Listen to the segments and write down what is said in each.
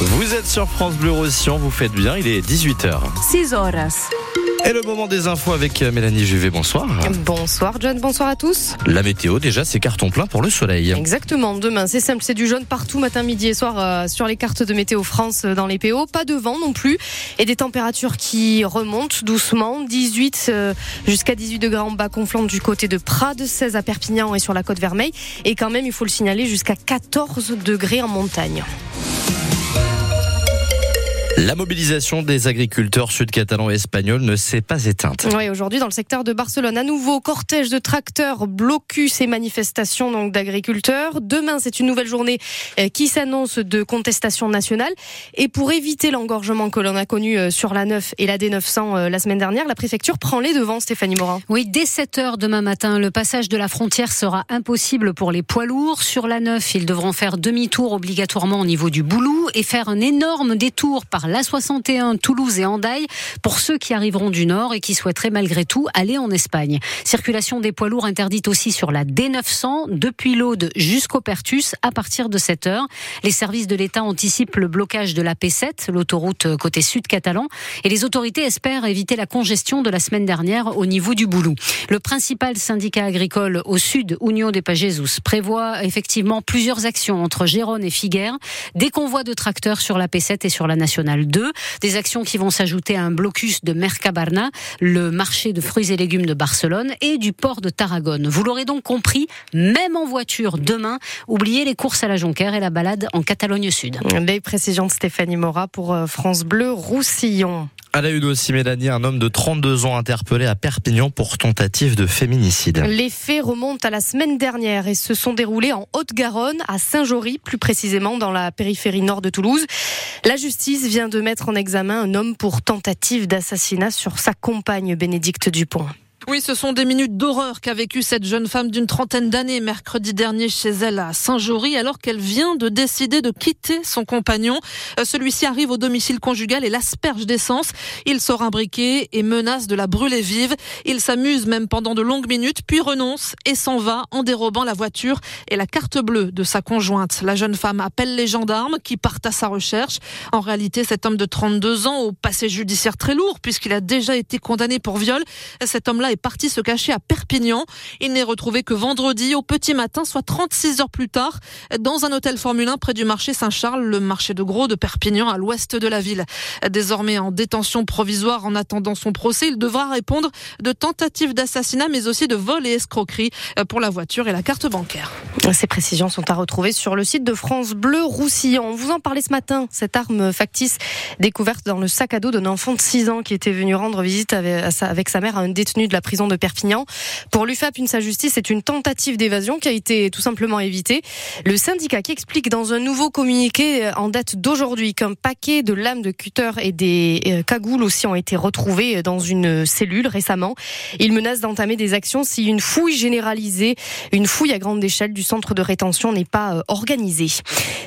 Vous êtes sur France Bleu Roussillon, vous faites bien, il est 18h. 6 horas. Et le moment des infos avec euh, Mélanie Juvet, bonsoir. Bonsoir John, bonsoir à tous. La météo, déjà, c'est carton plein pour le soleil. Exactement, demain c'est simple, c'est du jaune partout, matin, midi et soir euh, sur les cartes de météo France euh, dans les PO. Pas de vent non plus et des températures qui remontent doucement. 18 euh, jusqu'à 18 degrés en bas conflant du côté de Prades, 16 à Perpignan et sur la côte Vermeille. Et quand même, il faut le signaler, jusqu'à 14 degrés en montagne. La mobilisation des agriculteurs sud-catalans et espagnols ne s'est pas éteinte. Oui, aujourd'hui dans le secteur de Barcelone, à nouveau cortège de tracteurs, blocus et manifestations donc d'agriculteurs. Demain, c'est une nouvelle journée euh, qui s'annonce de contestation nationale. Et pour éviter l'engorgement que l'on a connu euh, sur la 9 et la D900 euh, la semaine dernière, la préfecture prend les devants, Stéphanie Morin. Oui, dès 7 heures demain matin, le passage de la frontière sera impossible pour les poids lourds. Sur la 9, ils devront faire demi-tour obligatoirement au niveau du Boulou et faire un énorme détour par l'A61, Toulouse et Andaille pour ceux qui arriveront du nord et qui souhaiteraient malgré tout aller en Espagne. Circulation des poids lourds interdite aussi sur la D900 depuis l'Aude jusqu'au Pertus à partir de 7 heures. Les services de l'État anticipent le blocage de la P7, l'autoroute côté sud catalan, et les autorités espèrent éviter la congestion de la semaine dernière au niveau du Boulou. Le principal syndicat agricole au sud, Union des Pagesus, prévoit effectivement plusieurs actions entre Gérone et Figueres, des convois de tracteurs sur la P7 et sur la nationale 2, des actions qui vont s'ajouter à un blocus de Mercabarna, le marché de fruits et légumes de Barcelone et du port de Tarragone. Vous l'aurez donc compris, même en voiture demain, oubliez les courses à la Jonquère et la balade en Catalogne Sud. De Stéphanie Mora pour euh, France Bleu Roussillon. À la une aussi, Mélanie, un homme de 32 ans interpellé à Perpignan pour tentative de féminicide. Les faits remontent à la semaine dernière et se sont déroulés en Haute-Garonne, à Saint-Jory, plus précisément dans la périphérie nord de Toulouse. La justice vient de mettre en examen un homme pour tentative d'assassinat sur sa compagne Bénédicte Dupont. Oui, ce sont des minutes d'horreur qu'a vécu cette jeune femme d'une trentaine d'années mercredi dernier chez elle à Saint-Jory alors qu'elle vient de décider de quitter son compagnon. Euh, Celui-ci arrive au domicile conjugal et l'asperge d'essence. Il sort un briquet et menace de la brûler vive. Il s'amuse même pendant de longues minutes puis renonce et s'en va en dérobant la voiture et la carte bleue de sa conjointe. La jeune femme appelle les gendarmes qui partent à sa recherche. En réalité, cet homme de 32 ans au passé judiciaire très lourd puisqu'il a déjà été condamné pour viol, cet homme-là est parti se cacher à Perpignan. Il n'est retrouvé que vendredi au petit matin, soit 36 heures plus tard, dans un hôtel Formule 1 près du marché Saint-Charles, le marché de gros de Perpignan à l'ouest de la ville. Désormais en détention provisoire en attendant son procès, il devra répondre de tentative d'assassinat mais aussi de vol et escroquerie pour la voiture et la carte bancaire. Ces précisions sont à retrouver sur le site de France Bleu Roussillon. On vous en parlait ce matin, cette arme factice découverte dans le sac à dos d'un enfant de 6 ans qui était venu rendre visite avec sa mère à un détenu de la prison de Perpignan. Pour l'UFAP, une sa justice, c'est une tentative d'évasion qui a été tout simplement évitée. Le syndicat qui explique dans un nouveau communiqué en date d'aujourd'hui qu'un paquet de lames de cutter et des cagoules aussi ont été retrouvés dans une cellule récemment. Il menace d'entamer des actions si une fouille généralisée, une fouille à grande échelle du centre de rétention n'est pas organisée.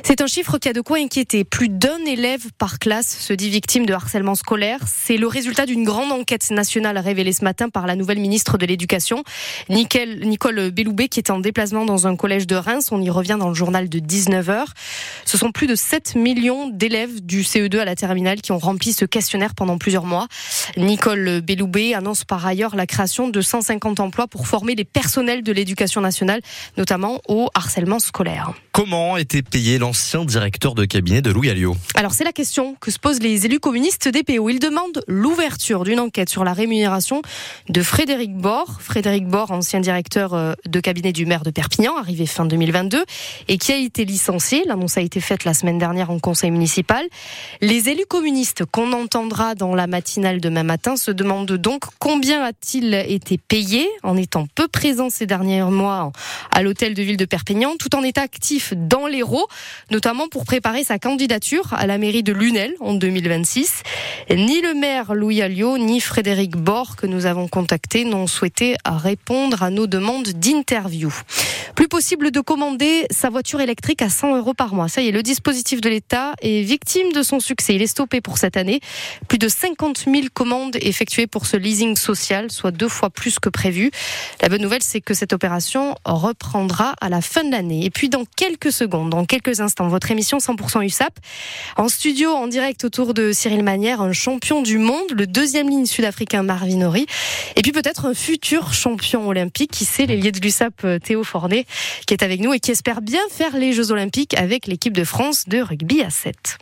C'est un chiffre qui a de quoi inquiéter. Plus d'un élève par classe se dit victime de harcèlement scolaire. C'est le résultat d'une grande enquête nationale révélée ce matin par la nouvelle ministre de l'Éducation, Nicole Belloubet, qui est en déplacement dans un collège de Reims. On y revient dans le journal de 19h. Ce sont plus de 7 millions d'élèves du CE2 à la terminale qui ont rempli ce questionnaire pendant plusieurs mois. Nicole Belloubet annonce par ailleurs la création de 150 emplois pour former les personnels de l'éducation nationale, notamment au harcèlement scolaire. Comment était payé l'ancien directeur de cabinet de Louis Alliot? Alors c'est la question que se posent les élus communistes des PO. Ils demandent l'ouverture d'une enquête sur la rémunération de Frédéric Bord. Frédéric ancien directeur de cabinet du maire de Perpignan, arrivé fin 2022, et qui a été licencié. L'annonce a été faite la semaine dernière en conseil municipal. Les élus communistes qu'on entendra dans la matinale demain matin se demandent donc combien a-t-il été payé en étant peu présent ces derniers mois à l'hôtel de ville de Perpignan, tout en état actif dans l'Hérault, notamment pour préparer sa candidature à la mairie de Lunel en 2026. Ni le maire Louis Alliot, ni Frédéric Bord, que nous avons contacté n'ont souhaité répondre à nos demandes d'interview. Plus possible de commander sa voiture électrique à 100 euros par mois. Ça y est, le dispositif de l'État est victime de son succès. Il est stoppé pour cette année. Plus de 50 000 commandes effectuées pour ce leasing social, soit deux fois plus que prévu. La bonne nouvelle, c'est que cette opération reprendra à la fin de l'année. Et puis, dans quelques secondes, dans quelques instants, votre émission 100% USAP. En studio, en direct autour de Cyril Manière, un champion du monde, le deuxième ligne sud-africain Marvin. Et puis peut-être un futur champion olympique, qui sait, l'ailier de l'USAP Théo Fornet, qui est avec nous et qui espère bien faire les Jeux Olympiques avec l'équipe de France de rugby à 7.